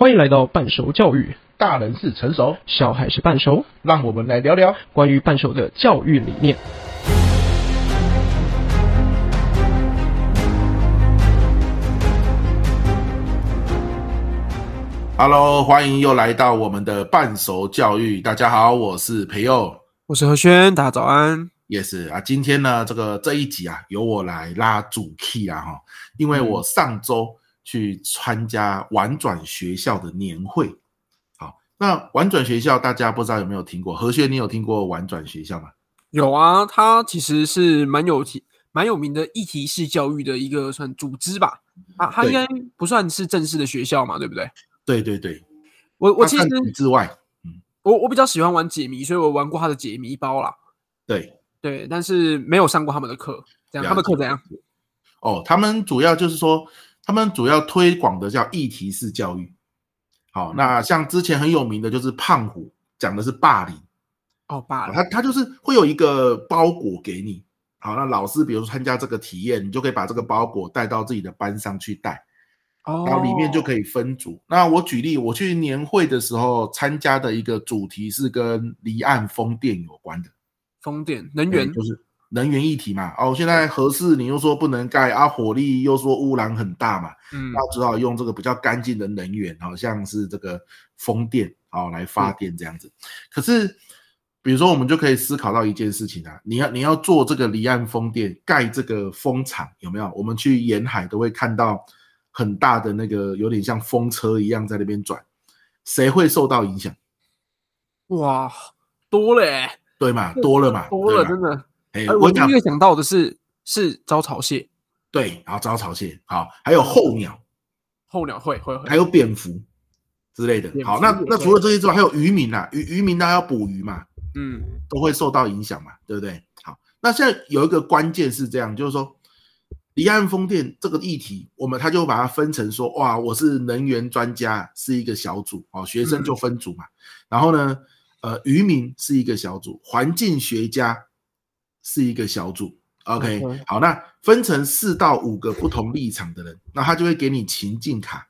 欢迎来到半熟教育，大人是成熟，小孩是半熟，让我们来聊聊关于半熟的教育理念。Hello，欢迎又来到我们的半熟教育。大家好，我是培佑，我是何轩，大家早安。Yes 啊，今天呢，这个这一集啊，由我来拉主 key 啊哈，因为我上周。去参加玩转学校的年会，好，那玩转学校大家不知道有没有听过？何学，你有听过玩转学校吗？有啊，它其实是蛮有题、蛮有名的议题式教育的一个算组织吧。啊，它应该不算是正式的学校嘛，对不对？对对对，我我其实之外，嗯，我我比较喜欢玩解谜，所以我玩过他的解谜包啦。对对，但是没有上过他们的课，这样他们课怎样？哦，他们主要就是说。他们主要推广的叫议题式教育，好，那像之前很有名的就是胖虎讲的是霸凌，哦，霸凌，他他就是会有一个包裹给你，好，那老师比如说参加这个体验，你就可以把这个包裹带到自己的班上去带，哦，然后里面就可以分组。那我举例，我去年会的时候参加的一个主题是跟离岸风电有关的，风电能源。就是。能源议题嘛，哦，现在核四你又说不能盖啊，火力又说污染很大嘛，嗯，那只好用这个比较干净的能源，好像是这个风电，好来发电这样子。嗯、可是，比如说我们就可以思考到一件事情啊，你要你要做这个离岸风电，盖这个风场有没有？我们去沿海都会看到很大的那个有点像风车一样在那边转，谁会受到影响？哇，多嘞、欸，对嘛，多了嘛，多了，真的。哎，我第一个想到的是是招潮蟹，对，然后招潮蟹，好，还有候鸟，候鸟会会会，还有蝙蝠之类的。好，那那除了这些之外，还有渔民呐，渔渔民他要捕鱼嘛，嗯，都会受到影响嘛，对不对？好，那现在有一个关键是这样，就是说离岸风电这个议题，我们他就把它分成说，哇，我是能源专家是一个小组，哦，学生就分组嘛，然后呢，呃，渔民是一个小组，环境学家。是一个小组，OK，好，那分成四到五个不同立场的人，那他就会给你情境卡，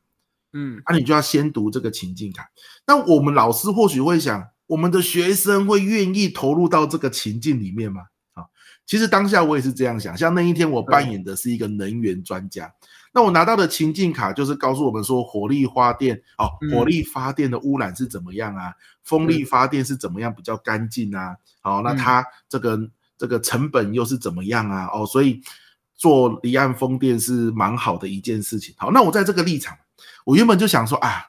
嗯，那、啊、你就要先读这个情境卡。那我们老师或许会想，我们的学生会愿意投入到这个情境里面吗？好，其实当下我也是这样想。像那一天我扮演的是一个能源专家，那我拿到的情境卡就是告诉我们说，火力发电哦，火力发电的污染是怎么样啊？风力发电是怎么样比较干净啊？好，那它这个。这个成本又是怎么样啊？哦，所以做离岸风电是蛮好的一件事情。好，那我在这个立场，我原本就想说啊，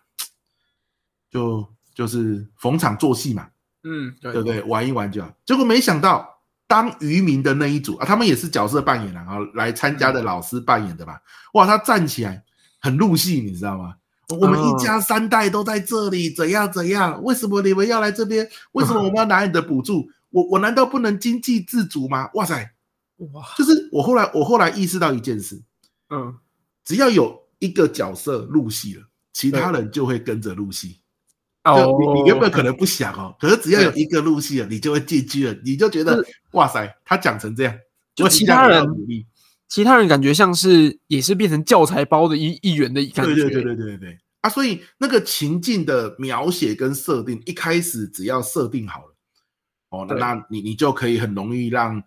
就就是逢场作戏嘛，嗯，对，对不对？玩一玩就好。结果没想到，当渔民的那一组啊，他们也是角色扮演啊，来参加的老师扮演的吧？哇，他站起来很入戏，你知道吗？我们一家三代都在这里，怎样怎样？为什么你们要来这边？为什么我们要拿你的补助？我我难道不能经济自主吗？哇塞，哇！就是我后来我后来意识到一件事，嗯，只要有一个角色入戏了，其他人就会跟着入戏。哦，你你原本可能不想哦，可是只要有一个入戏了，你就会进去了，你就觉得哇塞，他讲成这样，就其他人其他人感觉像是也是变成教材包的一一员的感觉。对对对对对对对啊！所以那个情境的描写跟设定，一开始只要设定好了。哦，那那你你就可以很容易让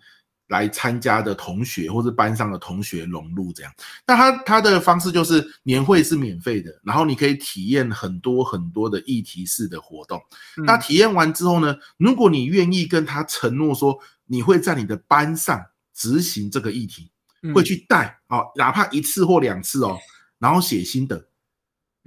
来参加的同学或是班上的同学融入这样。那他他的方式就是年会是免费的，然后你可以体验很多很多的议题式的活动。嗯、那体验完之后呢，如果你愿意跟他承诺说你会在你的班上执行这个议题，嗯、会去带，哦，哪怕一次或两次哦，然后写心得，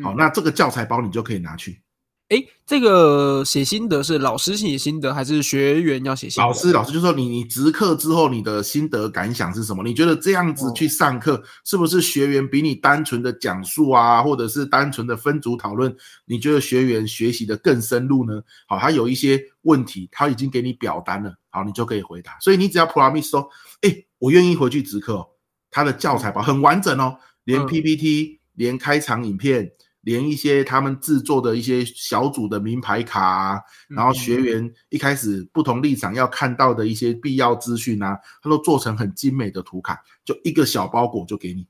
好，嗯、那这个教材包你就可以拿去。哎，这个写心得是老师写心得，还是学员要写心得？老师，老师就说你你值课之后你的心得感想是什么？你觉得这样子去上课，是不是学员比你单纯的讲述啊，或者是单纯的分组讨论，你觉得学员学习的更深入呢？好，他有一些问题，他已经给你表单了，好，你就可以回答。所以你只要 promise 说，哎，我愿意回去值课哦，他的教材包很完整哦，连 PPT，连开场影片。连一些他们制作的一些小组的名牌卡啊，然后学员一开始不同立场要看到的一些必要资讯啊，他都做成很精美的图卡，就一个小包裹就给你，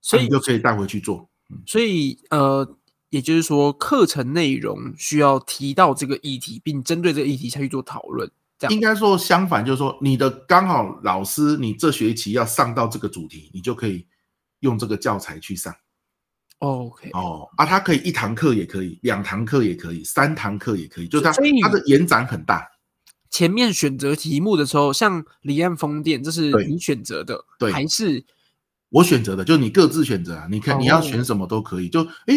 所以你就可以带回去做。所以呃，也就是说，课程内容需要提到这个议题，并针对这个议题下去做讨论。这样应该说相反，就是说你的刚好老师，你这学期要上到这个主题，你就可以用这个教材去上。OK，哦啊，它可以一堂课也可以，两堂课也可以，三堂课也可以，就是它它的延展很大。前面选择题目的时候，像离岸风电，这是你选择的，对，还是我选择的？就你各自选择啊，你看你要选什么都可以。就哎，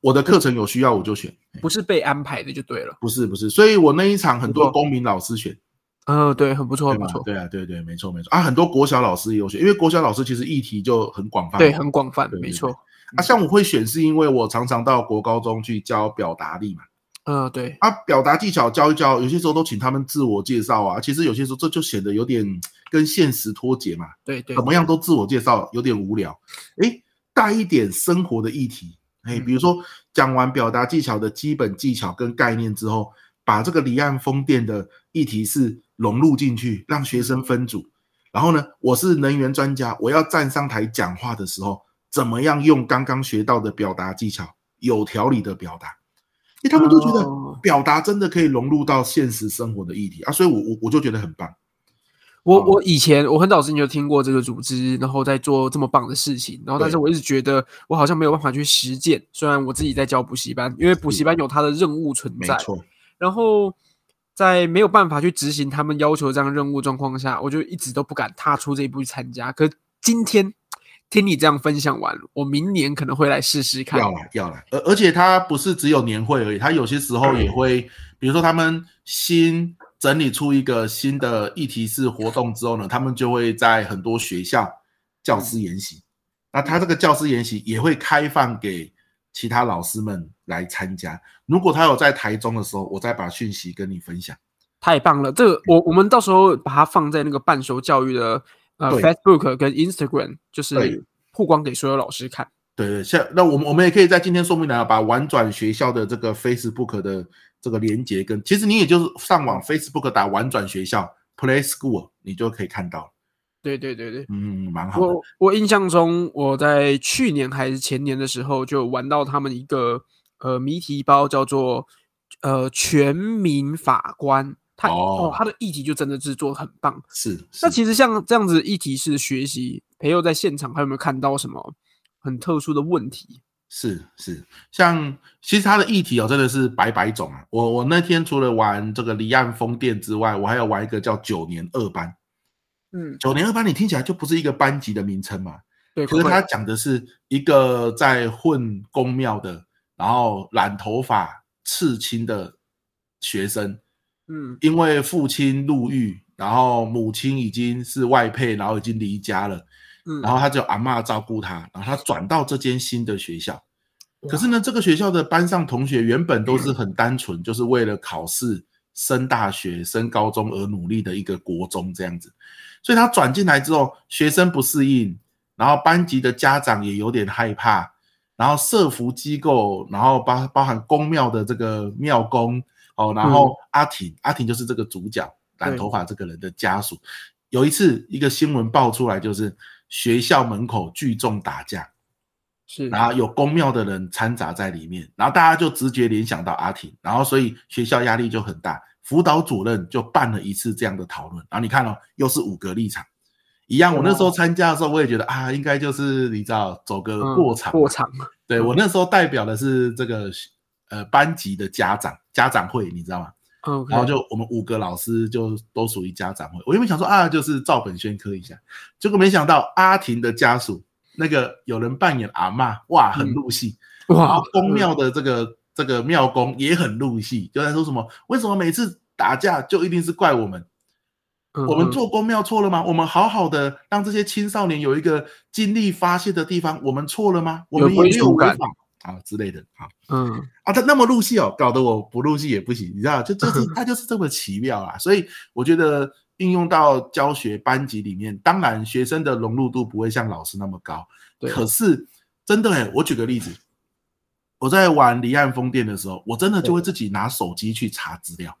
我的课程有需要我就选，不是被安排的就对了。不是不是，所以我那一场很多公民老师选，嗯，对，很不错，很不错。对啊，对对，没错没错啊，很多国小老师也有选，因为国小老师其实议题就很广泛，对，很广泛，没错。啊，像我会选，是因为我常常到国高中去教表达力嘛。嗯，对。啊，表达技巧教一教，有些时候都请他们自我介绍啊。其实有些时候这就显得有点跟现实脱节嘛。对对。怎么样都自我介绍，有点无聊。诶，带一点生活的议题，诶，比如说讲完表达技巧的基本技巧跟概念之后，把这个离岸风电的议题是融入进去，让学生分组。然后呢，我是能源专家，我要站上台讲话的时候。怎么样用刚刚学到的表达技巧，有条理的表达？因为他们都觉得表达真的可以融入到现实生活的议题啊，所以我我我就觉得很棒。我我以前我很早之前就听过这个组织，然后在做这么棒的事情，然后但是我一直觉得我好像没有办法去实践。虽然我自己在教补习班，因为补习班有它的任务存在，没错。然后在没有办法去执行他们要求这样任务状况下，我就一直都不敢踏出这一步去参加。可今天。听你这样分享完，我明年可能会来试试看。要来要来，而而且他不是只有年会而已，他有些时候也会，比如说他们新整理出一个新的议题式活动之后呢，他们就会在很多学校教师研习。那他这个教师研习也会开放给其他老师们来参加。如果他有在台中的时候，我再把讯息跟你分享。太棒了，这个我我们到时候把它放在那个半熟教育的。呃，Facebook 跟 Instagram 就是曝光给所有老师看。对对，像那我们我们也可以在今天说明栏把玩转学校的这个 Facebook 的这个连结跟，其实你也就是上网 Facebook 打玩转学校 Play School，你就可以看到。对对对对，嗯，蛮好我印象中，我在去年还是前年的时候，就玩到他们一个呃谜题包，叫做呃全民法官。他哦，他的议题就真的是做的很棒。是，是，那其实像这样子议题式的学习，培佑在现场还有没有看到什么很特殊的问题？是是，像其实他的议题哦，真的是百百种啊。我我那天除了玩这个离岸风电之外，我还要玩一个叫九年二班。嗯，九年二班你听起来就不是一个班级的名称嘛？对，可是他讲的是一个在混公庙的，然后染头发、刺青的学生。嗯，因为父亲入狱，然后母亲已经是外配，然后已经离家了，嗯，然后他就阿嬷照顾他，然后他转到这间新的学校，可是呢，这个学校的班上同学原本都是很单纯，就是为了考试、升大学、升高中而努力的一个国中这样子，所以他转进来之后，学生不适应，然后班级的家长也有点害怕，然后社福机构，然后包包含公庙的这个庙公。哦，然后阿婷，嗯、阿婷就是这个主角，染头发这个人的家属。有一次，一个新闻爆出来，就是学校门口聚众打架，是，然后有公庙的人掺杂在里面，然后大家就直觉联想到阿婷，然后所以学校压力就很大，辅导主任就办了一次这样的讨论。然后你看哦，又是五个立场，一样。我那时候参加的时候，我也觉得啊，应该就是你知道，走个过场，过场。对，我那时候代表的是这个。呃，班级的家长家长会，你知道吗.然后就我们五个老师就都属于家长会。我原本想说啊，就是照本宣科一下，结果没想到阿婷的家属那个有人扮演阿嬷，哇，很入戏。嗯、哇，宫庙的这个、嗯、这个庙公也很入戏，就在说什么？为什么每次打架就一定是怪我们？嗯、我们做公庙错了吗？我们好好的让这些青少年有一个精力发泄的地方，我们错了吗？我们也没有违法。啊之类的，好，嗯，啊，他那么入戏哦，搞得我不入戏也不行，你知道，就就是 他就是这么奇妙啊，所以我觉得应用到教学班级里面，当然学生的融入度不会像老师那么高，对，可是真的哎，我举个例子，我在玩离岸风电的时候，我真的就会自己拿手机去查资料。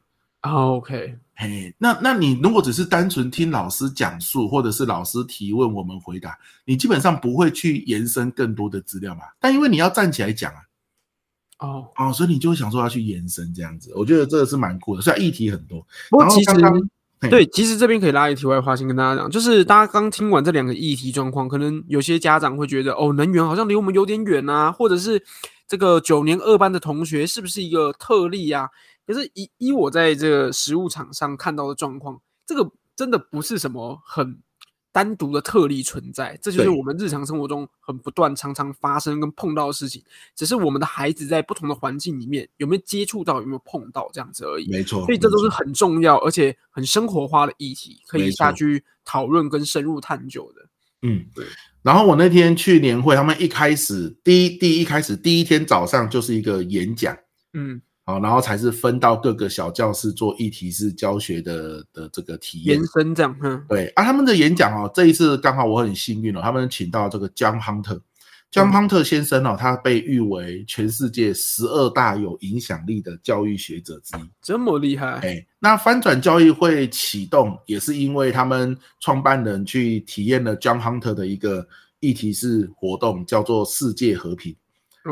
Oh, OK，嘿，那那你如果只是单纯听老师讲述，或者是老师提问，我们回答，你基本上不会去延伸更多的资料嘛？但因为你要站起来讲啊，哦哦，所以你就会想说要去延伸这样子，我觉得这个是蛮酷的。虽然议题很多，不过其实对，其实这边可以拉一题外话，先跟大家讲，就是大家刚听完这两个议题状况，可能有些家长会觉得，哦，能源好像离我们有点远啊，或者是这个九年二班的同学是不是一个特例啊？可是以以我在这个食物场上看到的状况，这个真的不是什么很。单独的特例存在，这就是我们日常生活中很不断、常常发生跟碰到的事情。只是我们的孩子在不同的环境里面有没有接触到，有没有碰到这样子而已。没错，所以这都是很重要而且很生活化的议题，可以下去讨论跟深入探究的。嗯，对。然后我那天去年会，他们一开始第一第一开始第一天早上就是一个演讲。嗯。好，然后才是分到各个小教室做议题式教学的的这个体验延伸这样。嗯，对啊，他们的演讲哦，这一次刚好我很幸运哦，他们请到这个 John Hunter，John Hunter 先生哦，他被誉为全世界十二大有影响力的教育学者之一，这么厉害。哎，那翻转教育会启动，也是因为他们创办人去体验了 John Hunter 的一个议题式活动，叫做世界和平。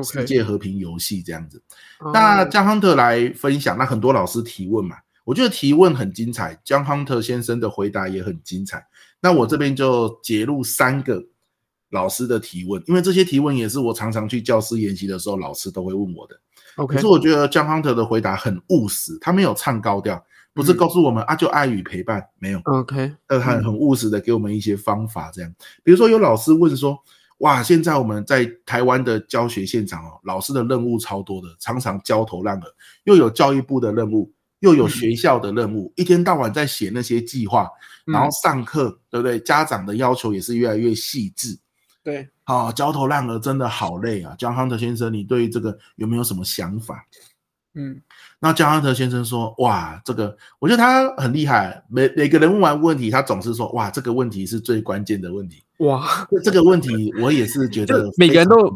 世界和平游戏这样子.那江亨特来分享，那很多老师提问嘛，我觉得提问很精彩，江亨特先生的回答也很精彩。那我这边就截录三个老师的提问，因为这些提问也是我常常去教师研习的时候，老师都会问我的。OK，可是我觉得江亨特的回答很务实，他没有唱高调，不是告诉我们、嗯、啊就爱与陪伴，没有。OK，呃，他很务实的给我们一些方法，这样，比如说有老师问说。哇！现在我们在台湾的教学现场哦，老师的任务超多的，常常焦头烂额，又有教育部的任务，又有学校的任务，嗯、一天到晚在写那些计划，然后上课，嗯、对不对？家长的要求也是越来越细致，对，好、哦，焦头烂额，真的好累啊！江康德先生，你对于这个有没有什么想法？嗯，那加亨特先生说：“哇，这个我觉得他很厉害。每每个人问完问题，他总是说：哇，这个问题是最关键的问题。哇，这个问题我也是觉得 每个人都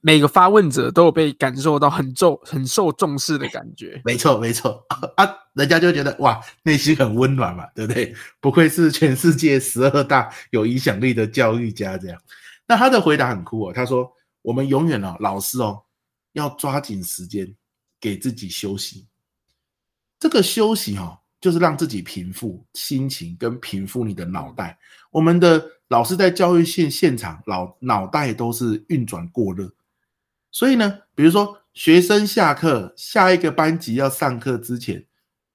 每个发问者都有被感受到很重、很受重视的感觉。没错，没错 啊，人家就觉得哇，内心很温暖嘛，对不对？不愧是全世界十二大有影响力的教育家，这样。那他的回答很酷哦，他说：我们永远哦，老师哦，要抓紧时间。”给自己休息，这个休息哈、哦，就是让自己平复心情，跟平复你的脑袋。我们的老师在教育现现场，脑脑袋都是运转过热，所以呢，比如说学生下课，下一个班级要上课之前，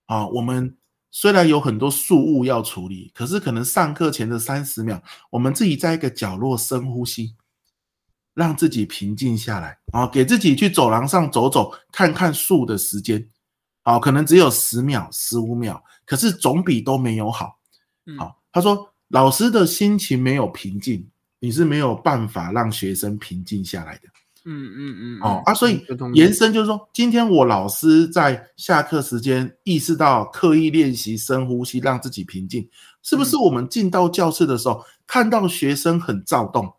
啊，我们虽然有很多事务要处理，可是可能上课前的三十秒，我们自己在一个角落深呼吸。让自己平静下来啊，给自己去走廊上走走，看看树的时间，啊，可能只有十秒、十五秒，可是总比都没有好。好，他说，老师的心情没有平静，你是没有办法让学生平静下来的。嗯嗯嗯。哦啊，所以延伸就是说，今天我老师在下课时间意识到刻意练习深呼吸，让自己平静，是不是我们进到教室的时候，看到学生很躁动？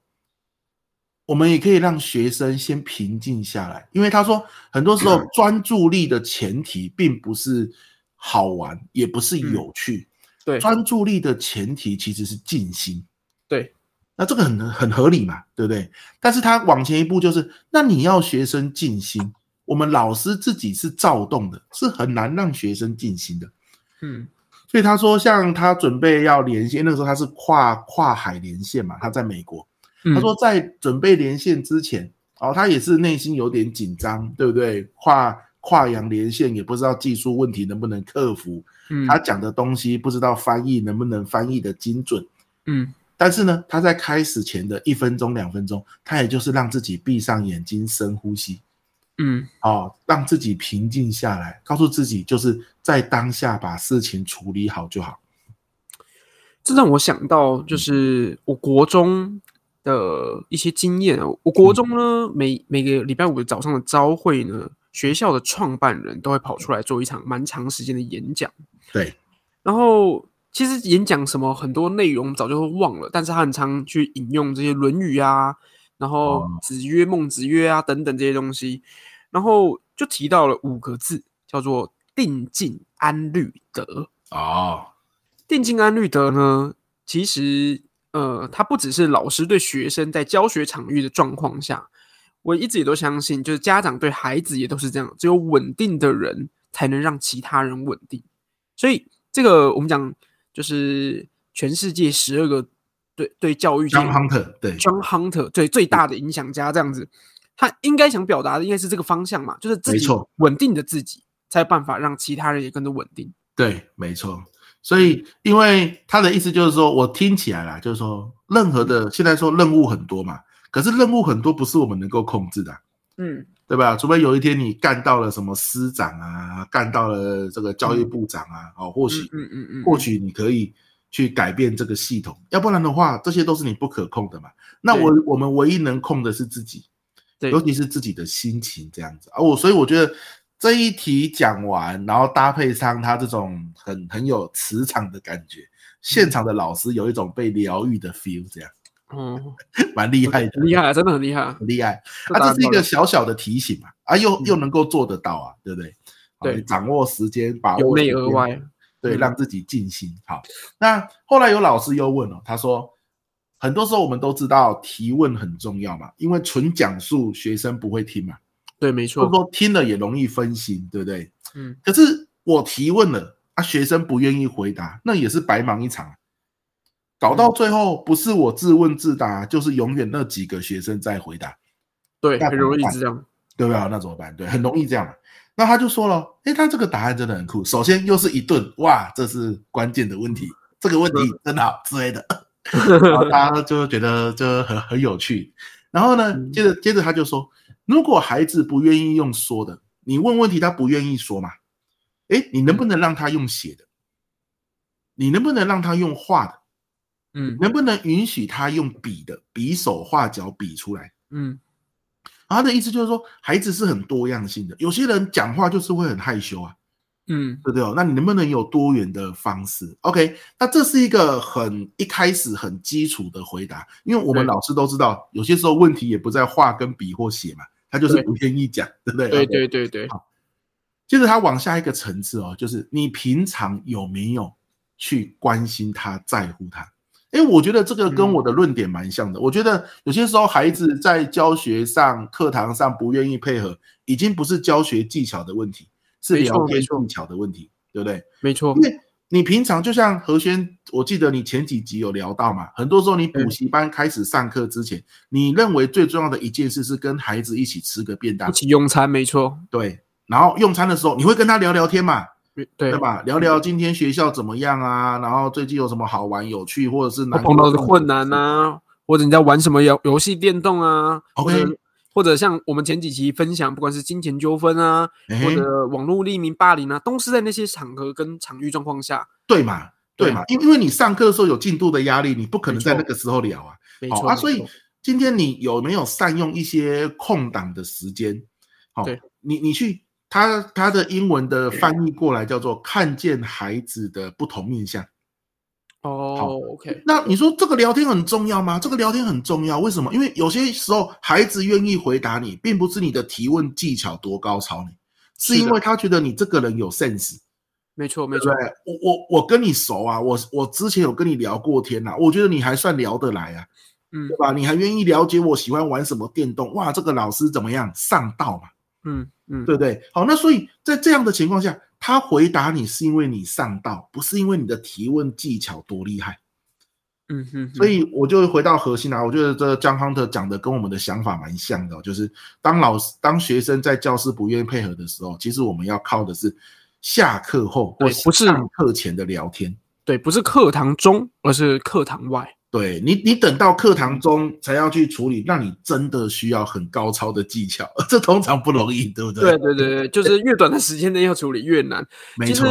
我们也可以让学生先平静下来，因为他说，很多时候专注力的前提并不是好玩，也不是有趣。对，专注力的前提其实是静心。对，那这个很很合理嘛，对不对？但是他往前一步就是，那你要学生静心，我们老师自己是躁动的，是很难让学生静心的。嗯，所以他说，像他准备要连线，那个时候他是跨跨海连线嘛，他在美国。他说，在准备连线之前，哦，他也是内心有点紧张，对不对？跨跨洋连线也不知道技术问题能不能克服，嗯，他讲的东西不知道翻译能不能翻译的精准，嗯，但是呢，他在开始前的一分钟、两分钟，他也就是让自己闭上眼睛，深呼吸，嗯，哦，让自己平静下来，告诉自己就是在当下把事情处理好就好。这让我想到，就是我国中。的一些经验啊，我国中呢，每每个礼拜五的早上的朝会呢，学校的创办人都会跑出来做一场蛮长时间的演讲。对，然后其实演讲什么很多内容早就会忘了，但是他很常去引用这些《论语》啊，然后子曰、孟子曰啊等等这些东西，然后就提到了五个字，叫做“定静安律德”。哦，定静安律德呢，其实。呃，它不只是老师对学生在教学场域的状况下，我一直也都相信，就是家长对孩子也都是这样，只有稳定的人才能让其他人稳定。所以这个我们讲，就是全世界十二个对对教育，John Hunter 对 John Hunter 对最大的影响家这样子，他应该想表达的应该是这个方向嘛，就是自己稳定的自己，才有办法让其他人也跟着稳定。对，没错。所以，因为他的意思就是说，我听起来啦，就是说，任何的现在说任务很多嘛，可是任务很多不是我们能够控制的，嗯，对吧？除非有一天你干到了什么师长啊，干到了这个教育部长啊，哦，或许，嗯嗯嗯，或许你可以去改变这个系统，要不然的话，这些都是你不可控的嘛。那我我们唯一能控的是自己，对，尤其是自己的心情这样子啊。我所以我觉得。这一题讲完，然后搭配上他这种很很有磁场的感觉，现场的老师有一种被疗愈的 feel，这样，嗯，蛮厉害的，厉害，真的很厉害，很厉害。啊，这是一个小小的提醒嘛，啊，又又能够做得到啊，对不对？对，掌握时间，把握由内而外，对，让自己静心。好，那后来有老师又问了，他说，很多时候我们都知道提问很重要嘛，因为纯讲述学生不会听嘛。对，没错。或者说听了也容易分心，对不对？嗯。可是我提问了啊，学生不愿意回答，那也是白忙一场。搞到最后，不是我自问自答，就是永远那几个学生在回答。对，很容易这样，对不对？那怎么办？对，很容易这样。那他就说了，诶，他这个答案真的很酷。首先又是一顿，哇，这是关键的问题，这个问题真的好之类的。然后他就觉得就很很有趣。然后呢，接着接着他就说。如果孩子不愿意用说的，你问问题他不愿意说嘛？诶，你能不能让他用写的？你能不能让他用画的？嗯，能不能允许他用笔的，比手画脚比出来？嗯，他的意思就是说，孩子是很多样性的，有些人讲话就是会很害羞啊。嗯，对不对哦？那你能不能有多元的方式？OK，那这是一个很一开始很基础的回答，因为我们老师都知道，有些时候问题也不在画跟笔或写嘛。他就是不愿意讲，对，对不对？对对对对。好，接着他往下一个层次哦，就是你平常有没有去关心他、在乎他？哎，我觉得这个跟我的论点蛮像的。嗯、我觉得有些时候孩子在教学上、课堂上不愿意配合，已经不是教学技巧的问题，是聊天技巧的问题，对不对？没错。因为你平常就像何轩，我记得你前几集有聊到嘛，很多时候你补习班开始上课之前，你认为最重要的一件事是跟孩子一起吃个便当，一起用餐，没错，对。然后用餐的时候，你会跟他聊聊天嘛，对对吧？聊聊今天学校怎么样啊，然后最近有什么好玩、有趣，或者是碰到的困难啊，或者你在玩什么游游戏、电动啊，OK。或者像我们前几期分享，不管是金钱纠纷啊，欸、或者网络匿名霸凌啊，都是在那些场合跟场域状况下，对嘛？对嘛？因因为你上课的时候有进度的压力，你不可能在那个时候聊啊。没错啊，所以今天你有没有善用一些空档的时间？好，对，你你去他他的英文的翻译过来叫做看见孩子的不同面向。哦，好，OK。那你说这个聊天很重要吗？这个聊天很重要，为什么？因为有些时候孩子愿意回答你，并不是你的提问技巧多高超，你是因为他觉得你这个人有 sense。没错，没错。我我我跟你熟啊，我我之前有跟你聊过天呐，我觉得你还算聊得来啊，嗯，对吧？你还愿意了解我喜欢玩什么电动？哇，这个老师怎么样？上道嘛，嗯嗯，对不对？好，那所以在这样的情况下。他回答你是因为你上道，不是因为你的提问技巧多厉害。嗯哼，所以我就回到核心啊，我觉得这 John Hunter 讲的跟我们的想法蛮像的，就是当老师、当学生在教室不愿意配合的时候，其实我们要靠的是下课后或不是上课前的聊天。对，不是课堂中，而是课堂外。对你，你等到课堂中才要去处理，那你真的需要很高超的技巧，这通常不容易，对不对？对对对对，就是越短的时间内要处理越难。没错。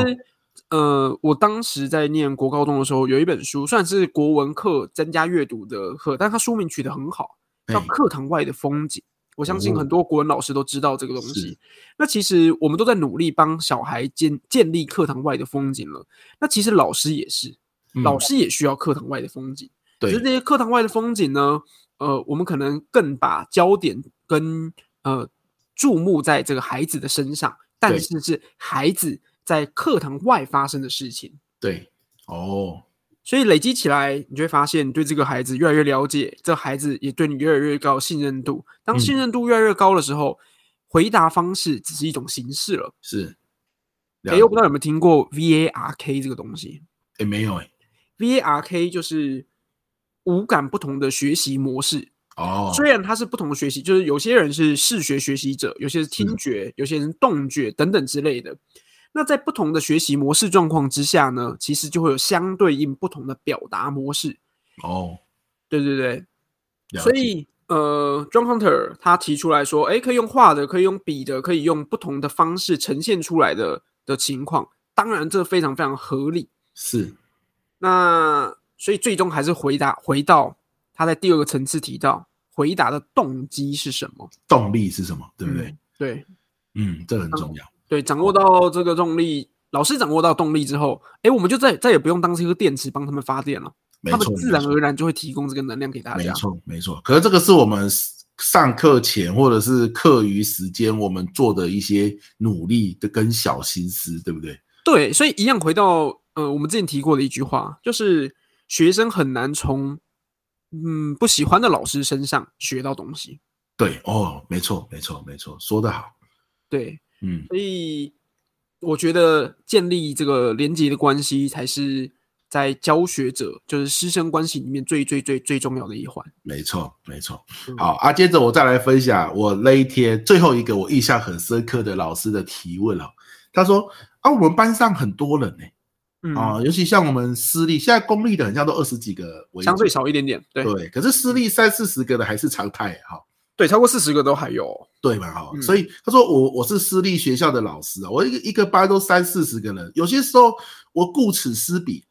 呃，我当时在念国高中的时候，有一本书，算是国文课增加阅读的课，但它书名取得很好，叫《课堂外的风景》。我相信很多国文老师都知道这个东西。那其实我们都在努力帮小孩建建立课堂外的风景了。那其实老师也是，老师也需要课堂外的风景。对，其实这些课堂外的风景呢，呃，我们可能更把焦点跟呃注目在这个孩子的身上，但是是孩子在课堂外发生的事情。对，哦，所以累积起来，你就会发现，你对这个孩子越来越了解，这孩子也对你越来越高信任度。当信任度越来越高的时候，嗯、回答方式只是一种形式了。是，哎，我不知道有没有听过 VARK 这个东西？哎，没有哎。VARK 就是五感不同的学习模式。哦，虽然它是不同的学习，就是有些人是视觉学习者，有些是听觉，有些人动觉等等之类的。那在不同的学习模式状况之下呢，其实就会有相对应不同的表达模式。哦，对对对，所以呃，John Hunter 他提出来说，哎，可以用画的，可以用笔的，可以用不同的方式呈现出来的的情况，当然这非常非常合理。是，那所以最终还是回答回到他在第二个层次提到回答的动机是什么，动力是什么，对不对？嗯、对，嗯，这很重要。对，掌握到这个动力，老师掌握到动力之后，哎，我们就再再也不用当这个电池帮他们发电了，他们自然而然就会提供这个能量给大家。没错，没错。可是这个是我们上课前或者是课余时间我们做的一些努力的跟小心思，对不对？对，所以一样回到呃，我们之前提过的一句话，就是学生很难从嗯不喜欢的老师身上学到东西。对，哦，没错，没错，没错，说得好。对。嗯，所以我觉得建立这个连结的关系，才是在教学者就是师生关系里面最最最最重要的一环。没错，没错。好啊，接着我再来分享我那一天最后一个我印象很深刻的老师的提问了。他说啊，我们班上很多人呢、欸，嗯、啊，尤其像我们私立，现在公立的很像都二十几个，相对少一点点。对，对，可是私立三四十个的还是常态哈。对，超过四十个都还有，对嘛？哈，所以他说我我是私立学校的老师啊，我一个一个班都三四十个人，有些时候我顾此失彼，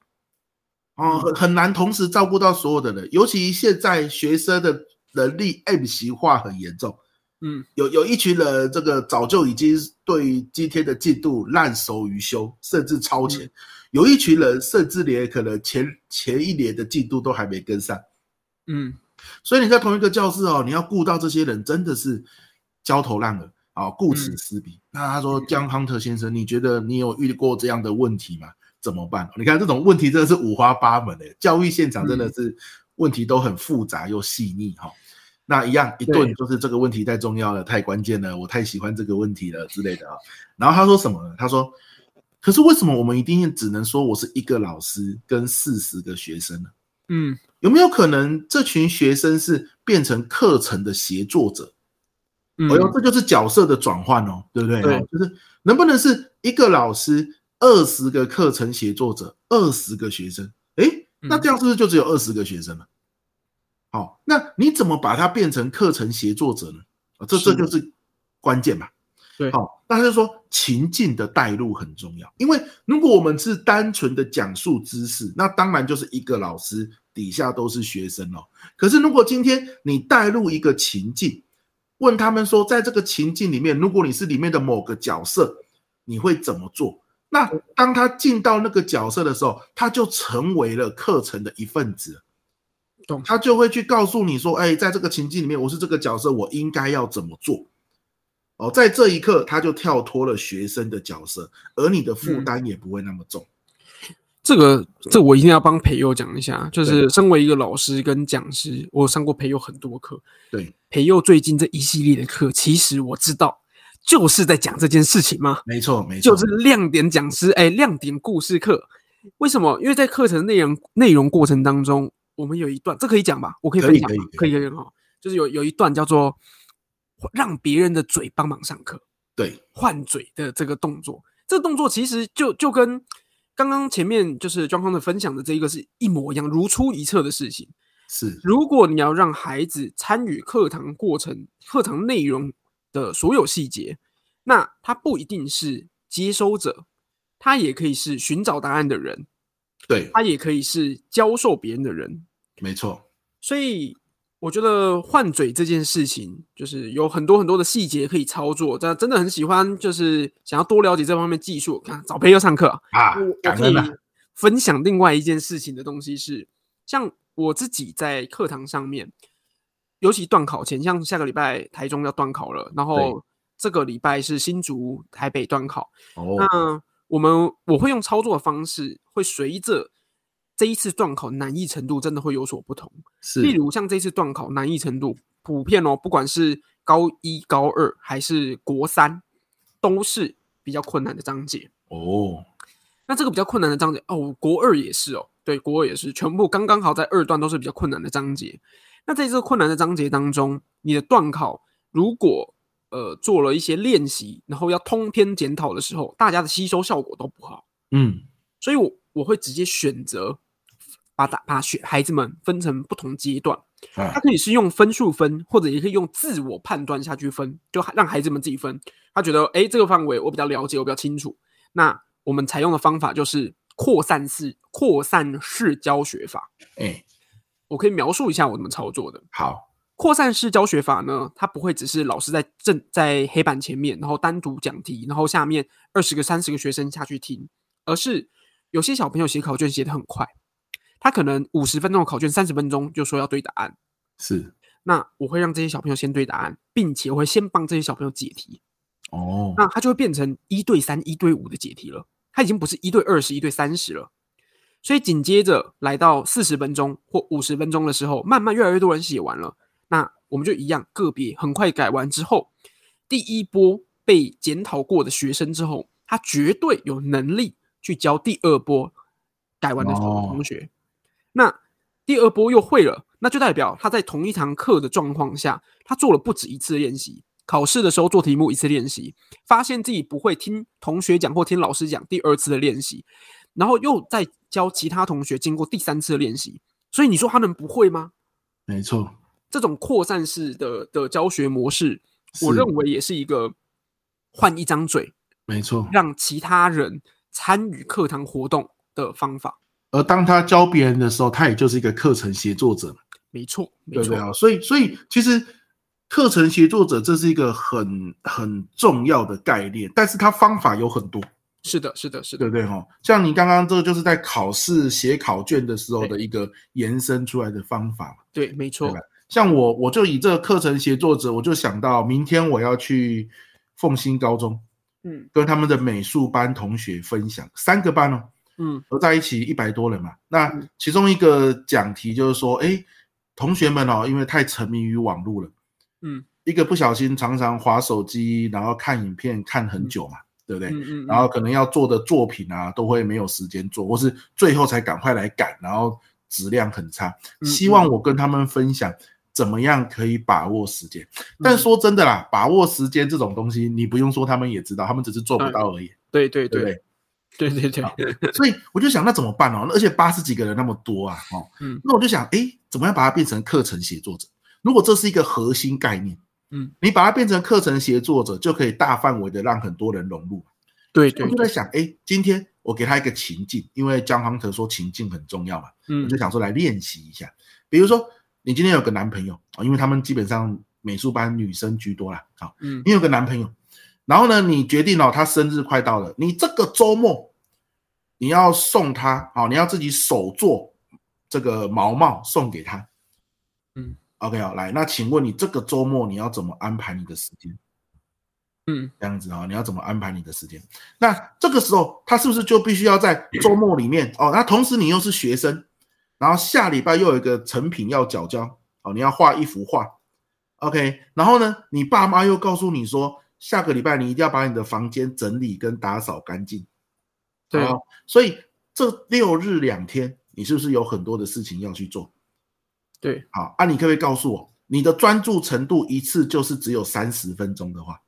哦，很很难同时照顾到所有的人，尤其现在学生的能力 M 型化很严重，嗯，有有一群人这个早就已经对于今天的进度烂熟于胸，甚至超前，有一群人甚至连可能前前一年的进度都还没跟上，嗯。所以你在同一个教室哦，你要顾到这些人，真的是焦头烂额啊，顾此失彼。嗯、那他说，John Hunter 先生，你觉得你有遇过这样的问题吗？怎么办？你看这种问题真的是五花八门的，教育现场真的是问题都很复杂又细腻哈。那一样一顿就是这个问题太重要了，太关键了，我太喜欢这个问题了之类的啊。然后他说什么呢？他说，可是为什么我们一定只能说我是一个老师跟四十个学生呢？嗯。有没有可能这群学生是变成课程的协作者？嗯，哎呦，这就是角色的转换哦，对不对？对，就是能不能是一个老师二十个课程协作者，二十个学生？哎，那这样是不是就只有二十个学生了？好，那你怎么把它变成课程协作者呢？啊，这这就是关键嘛。对，好，那他就说情境的带入很重要，因为如果我们是单纯的讲述知识，那当然就是一个老师。底下都是学生哦。可是如果今天你带入一个情境，问他们说，在这个情境里面，如果你是里面的某个角色，你会怎么做？那当他进到那个角色的时候，他就成为了课程的一份子。懂？他就会去告诉你说，哎，在这个情境里面，我是这个角色，我应该要怎么做？哦，在这一刻，他就跳脱了学生的角色，而你的负担也不会那么重。嗯这个这我一定要帮培佑讲一下，就是身为一个老师跟讲师，我上过培佑很多课。对，培佑最近这一系列的课，其实我知道就是在讲这件事情吗？没错，没错，就是亮点讲师，哎，亮点故事课。为什么？因为在课程内容内容过程当中，我们有一段，这可以讲吧？我可以分享，可以，可以，可以哈。就是有有一段叫做让别人的嘴帮忙上课，对，换嘴的这个动作，这个动作其实就就跟。刚刚前面就是庄康的分享的这一个是一模一样，如出一辙的事情。是，如果你要让孩子参与课堂过程、课堂内容的所有细节，那他不一定是接收者，他也可以是寻找答案的人，对，他也可以是教授别人的人。没错，所以。我觉得换嘴这件事情，就是有很多很多的细节可以操作。但真的很喜欢，就是想要多了解这方面技术。看，找培祐上课啊，我可以分享另外一件事情的东西是，像我自己在课堂上面，尤其段考前，像下个礼拜台中要段考了，然后这个礼拜是新竹、台北段考。哦，那我们我会用操作的方式，会随着这一次段考难易程度真的会有所不同。是，例如像这次段考难易程度普遍哦，不管是高一、高二还是国三，都是比较困难的章节哦。那这个比较困难的章节哦，国二也是哦，对，国二也是，全部刚刚好在二段都是比较困难的章节。那在这个困难的章节当中，你的段考如果呃做了一些练习，然后要通篇检讨的时候，大家的吸收效果都不好。嗯，所以我我会直接选择把打把学孩子们分成不同阶段，他可以是用分数分，或者也可以用自我判断下去分，就让孩子们自己分。他觉得哎，这个范围我比较了解，我比较清楚。那我们采用的方法就是扩散式扩散式教学法。哎，我可以描述一下我怎么操作的。好，扩散式教学法呢，它不会只是老师在正在黑板前面，然后单独讲题，然后下面二十个、三十个学生下去听，而是有些小朋友写考卷写得很快，他可能五十分钟的考卷，三十分钟就说要对答案。是，那我会让这些小朋友先对答案，并且我会先帮这些小朋友解题。哦，那他就会变成一对三、一对五的解题了。他已经不是一对二十、一对三十了，所以紧接着来到四十分钟或五十分钟的时候，慢慢越来越多人写完了，那我们就一样个别很快改完之后，第一波被检讨过的学生之后，他绝对有能力去教第二波改完的同学。那第二波又会了，那就代表他在同一堂课的状况下，他做了不止一次练习。考试的时候做题目一次练习，发现自己不会听同学讲或听老师讲，第二次的练习，然后又再教其他同学经过第三次的练习，所以你说他能不会吗？没错，这种扩散式的的教学模式，我认为也是一个换一张嘴，没错，让其他人参与课堂活动的方法。而当他教别人的时候，他也就是一个课程协作者。没错，没错，对不对啊？所以，所以其实。课程协作者，这是一个很很重要的概念，但是它方法有很多。是的，是的，是的，对不对哈？像你刚刚这个，就是在考试写考卷的时候的一个延伸出来的方法。对，没错。像我，我就以这个课程协作者，我就想到明天我要去凤新高中，嗯，跟他们的美术班同学分享，三个班哦，嗯，合在一起一百多人嘛。那其中一个讲题就是说，哎，同学们哦，因为太沉迷于网络了。嗯，一个不小心常常划手机，然后看影片看很久嘛，嗯、对不对？嗯嗯嗯、然后可能要做的作品啊，都会没有时间做，或是最后才赶快来赶，然后质量很差。嗯、希望我跟他们分享怎么样可以把握时间。嗯、但说真的啦，把握时间这种东西，你不用说，他们也知道，他们只是做不到而已。嗯、对对对，对对对对对。所以我就想，那怎么办哦？而且八十几个人那么多啊，哦，嗯，那我就想，哎，怎么样把它变成课程写作者？如果这是一个核心概念，嗯，你把它变成课程协作者，就可以大范围的让很多人融入。对，对，对，我就在想，哎，今天我给他一个情境，因为江航特说情境很重要嘛，嗯，我就想说来练习一下。比如说，你今天有个男朋友啊，因为他们基本上美术班女生居多啦，好，嗯，你有个男朋友，然后呢，你决定哦，他生日快到了，你这个周末你要送他，好，你要自己手做这个毛帽送给他，嗯。OK 好，来，那请问你这个周末你要怎么安排你的时间？嗯，这样子啊，你要怎么安排你的时间？那这个时候他是不是就必须要在周末里面哦？那同时你又是学生，然后下礼拜又有一个成品要缴交哦，你要画一幅画，OK，然后呢，你爸妈又告诉你说，下个礼拜你一定要把你的房间整理跟打扫干净，对啊，所以这六日两天，你是不是有很多的事情要去做？对，好，啊，你可不可以告诉我，你的专注程度一次就是只有三十分钟的话，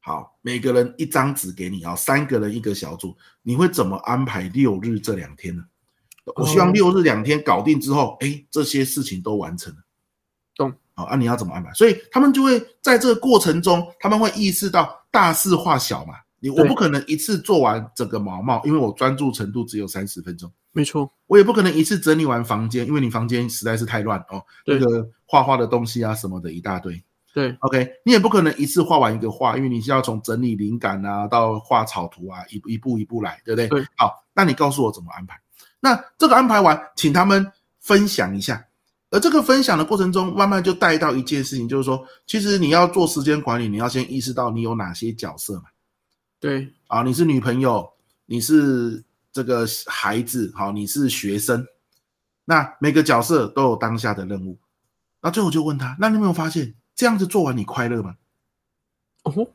好，每个人一张纸给你啊，三个人一个小组，你会怎么安排六日这两天呢？我希望六日两天搞定之后，哎，这些事情都完成了，懂？好，啊，你要怎么安排？所以他们就会在这个过程中，他们会意识到大事化小嘛，你我不可能一次做完整个毛毛，因为我专注程度只有三十分钟。没错，我也不可能一次整理完房间，因为你房间实在是太乱哦。那个画画的东西啊什么的一大堆。对，OK，你也不可能一次画完一个画，因为你是要从整理灵感啊到画草图啊，一步一步一步来，对不对？对。好，那你告诉我怎么安排？那这个安排完，请他们分享一下。而这个分享的过程中，慢慢就带到一件事情，就是说，其实你要做时间管理，你要先意识到你有哪些角色嘛。对。啊，你是女朋友，你是。这个孩子，好，你是学生，那每个角色都有当下的任务。那最后就问他，那你有没有发现这样子做完你快乐吗？哦，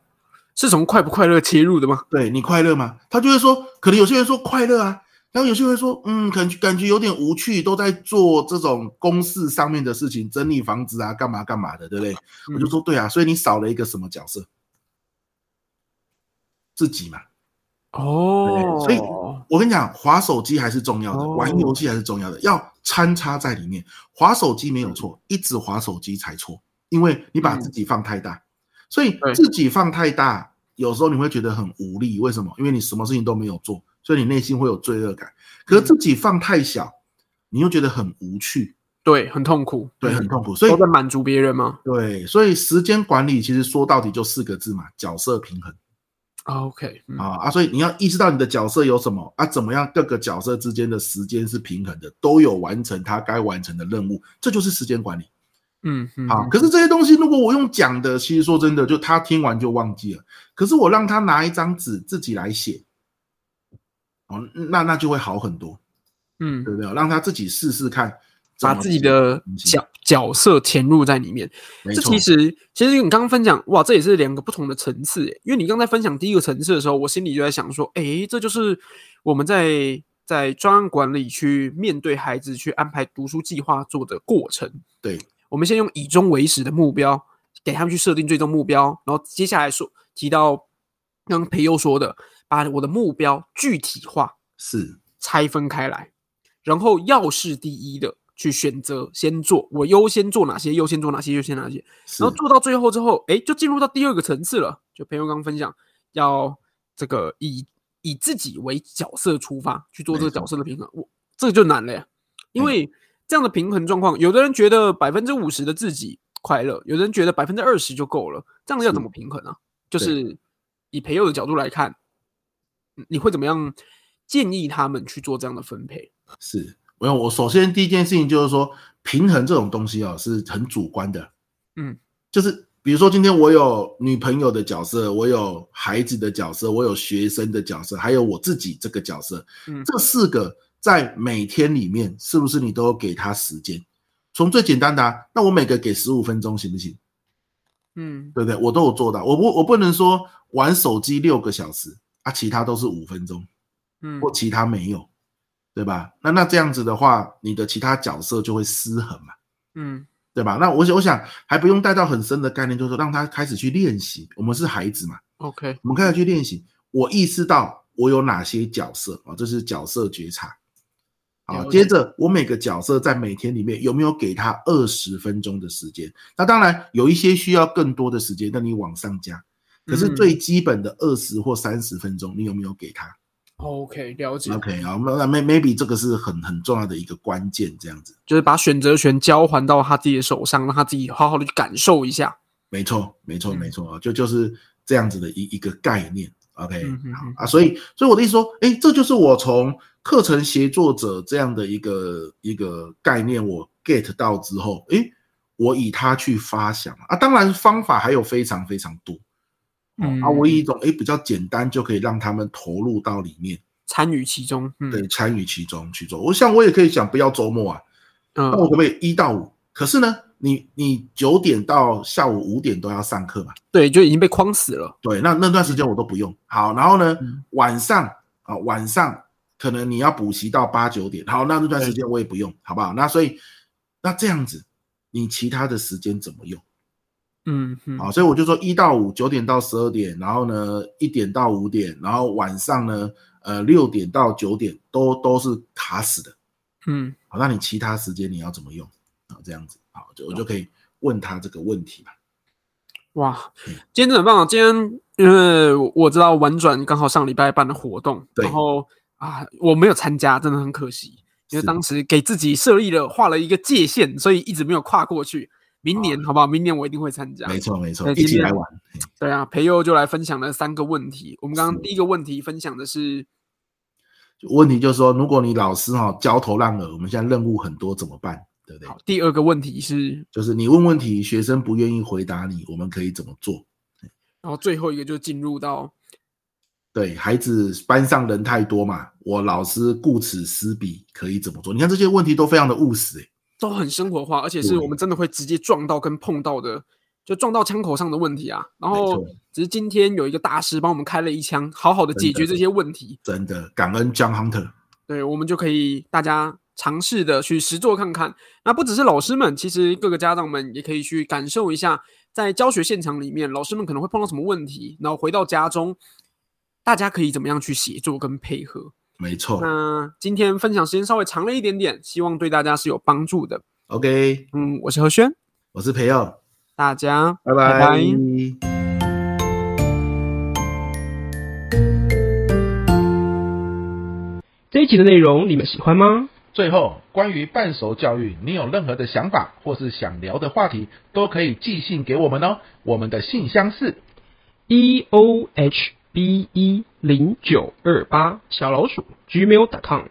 是从快不快乐切入的吗？对，你快乐吗？他就会说，可能有些人说快乐啊，然后有些人说，嗯，感觉感觉有点无趣，都在做这种公事上面的事情，整理房子啊，干嘛干嘛的，对不对？嗯、我就说对啊，所以你少了一个什么角色？自己嘛。哦，所以我跟你讲，滑手机还是重要的，哦、玩游戏还是重要的，要掺插在里面。滑手机没有错，一直滑手机才错，因为你把自己放太大。嗯、所以自己放太大，有时候你会觉得很无力。为什么？因为你什么事情都没有做，所以你内心会有罪恶感。可是自己放太小，你又觉得很无趣，对，很痛苦，对，很痛苦。所以都在满足别人吗？对，所以时间管理其实说到底就四个字嘛，角色平衡。OK，嗯、啊啊，所以你要意识到你的角色有什么啊？怎么样各个角色之间的时间是平衡的，都有完成他该完成的任务，这就是时间管理。嗯，嗯好。可是这些东西如果我用讲的，其实说真的，就他听完就忘记了。可是我让他拿一张纸自己来写，哦，那那就会好很多。嗯，对不对？让他自己试试看。把自己的角角色填入在里面，这其实其实你刚刚分享哇，这也是两个不同的层次。因为你刚才分享第一个层次的时候，我心里就在想说，哎，这就是我们在在专案管理去面对孩子去安排读书计划做的过程。对，我们先用以终为始的目标给他们去设定最终目标，然后接下来说提到刚刚培优说的，把我的目标具体化，是拆分开来，然后要事第一的。去选择先做，我优先做哪些，优先做哪些，优先哪些，然后做到最后之后，哎，就进入到第二个层次了。就朋友刚分享，要这个以以自己为角色出发去做这个角色的平衡，我这个就难了呀。因为这样的平衡状况，有的人觉得百分之五十的自己快乐，有的人觉得百分之二十就够了，这样要怎么平衡呢？就是以朋友的角度来看，你会怎么样建议他们去做这样的分配？是。没有，我首先第一件事情就是说，平衡这种东西啊，是很主观的。嗯，就是比如说今天我有女朋友的角色，我有孩子的角色，我有学生的角色，还有我自己这个角色。嗯，这四个在每天里面是不是你都给他时间？从最简单的啊，那我每个给十五分钟行不行？嗯，对不对？我都有做到。我不，我不能说玩手机六个小时啊，其他都是五分钟，嗯，或其他没有。对吧？那那这样子的话，你的其他角色就会失衡嘛，嗯，对吧？那我想，我想还不用带到很深的概念，就是说让他开始去练习。我们是孩子嘛，OK，我们开始去练习。我意识到我有哪些角色啊？这是角色觉察。好，接着我每个角色在每天里面有没有给他二十分钟的时间？那当然有一些需要更多的时间，那你往上加。可是最基本的二十或三十分钟，你有没有给他？OK，了解。OK，好，那 maybe 这个是很很重要的一个关键，这样子就是把选择权交还到他自己的手上，让他自己好好的去感受一下。没错，没错，没错啊，就就是这样子的一一个概念。OK，好啊，所以所以我的意思说，哎，这就是我从课程协作者这样的一个一个概念，我 get 到之后，哎，我以它去发想啊，当然方法还有非常非常多。嗯，啊，唯一一种诶比较简单就可以让他们投入到里面，参与其中，嗯、对，参与其中去做。我想我也可以想，不要周末啊，嗯，那我可不可以一到五？可是呢，你你九点到下午五点都要上课嘛？对，就已经被框死了。对，那那段时间我都不用。好，然后呢，嗯、晚上啊，晚上可能你要补习到八九点，好，那那段时间我也不用，好不好？那所以那这样子，你其他的时间怎么用？嗯，好，所以我就说一到五，九点到十二点，然后呢，一点到五点，然后晚上呢，呃，六点到九点都都是卡死的。嗯，好，那你其他时间你要怎么用？啊，这样子，好，就我就可以问他这个问题吧。哇，今天真的很棒！今天因为我知道玩转刚好上礼拜办的活动，对然后啊，我没有参加，真的很可惜，因为当时给自己设立了画了一个界限，所以一直没有跨过去。明年好不好？明年我一定会参加。没错没错，一起来玩。对啊，培佑就来分享了三个问题。我们刚刚第一个问题分享的是，问题就是说，如果你老师哈焦头烂额，我们现在任务很多怎么办？对不对？好，第二个问题是，就是你问问题，学生不愿意回答你，我们可以怎么做？然后最后一个就进入到对孩子班上人太多嘛，我老师顾此失彼，可以怎么做？你看这些问题都非常的务实，欸，都很生活化，而且是我们真的会直接撞到跟碰到的，就撞到枪口上的问题啊。然后只是今天有一个大师帮我们开了一枪，好好的解决这些问题，真的，真的感恩 John Hunter。对，我们就可以大家尝试的去实做看看。那不只是老师们，其实各个家长们也可以去感受一下，在教学现场里面，老师们可能会碰到什么问题，然后回到家中。大家可以怎么样去协作跟配合？没错。那今天分享时间稍微长了一点点，希望对大家是有帮助的。OK，嗯，我是何轩，我是培祐，大家拜拜。拜拜。这一集的内容你们喜欢吗？最后，关于半熟教育，你有任何的想法或是想聊的话题，都可以寄信给我们哦。我们的信箱是 e o h。B 一零九二八小老鼠 gmail.com，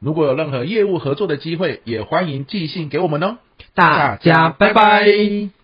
如果有任何业务合作的机会，也欢迎寄信给我们哦。大家拜拜。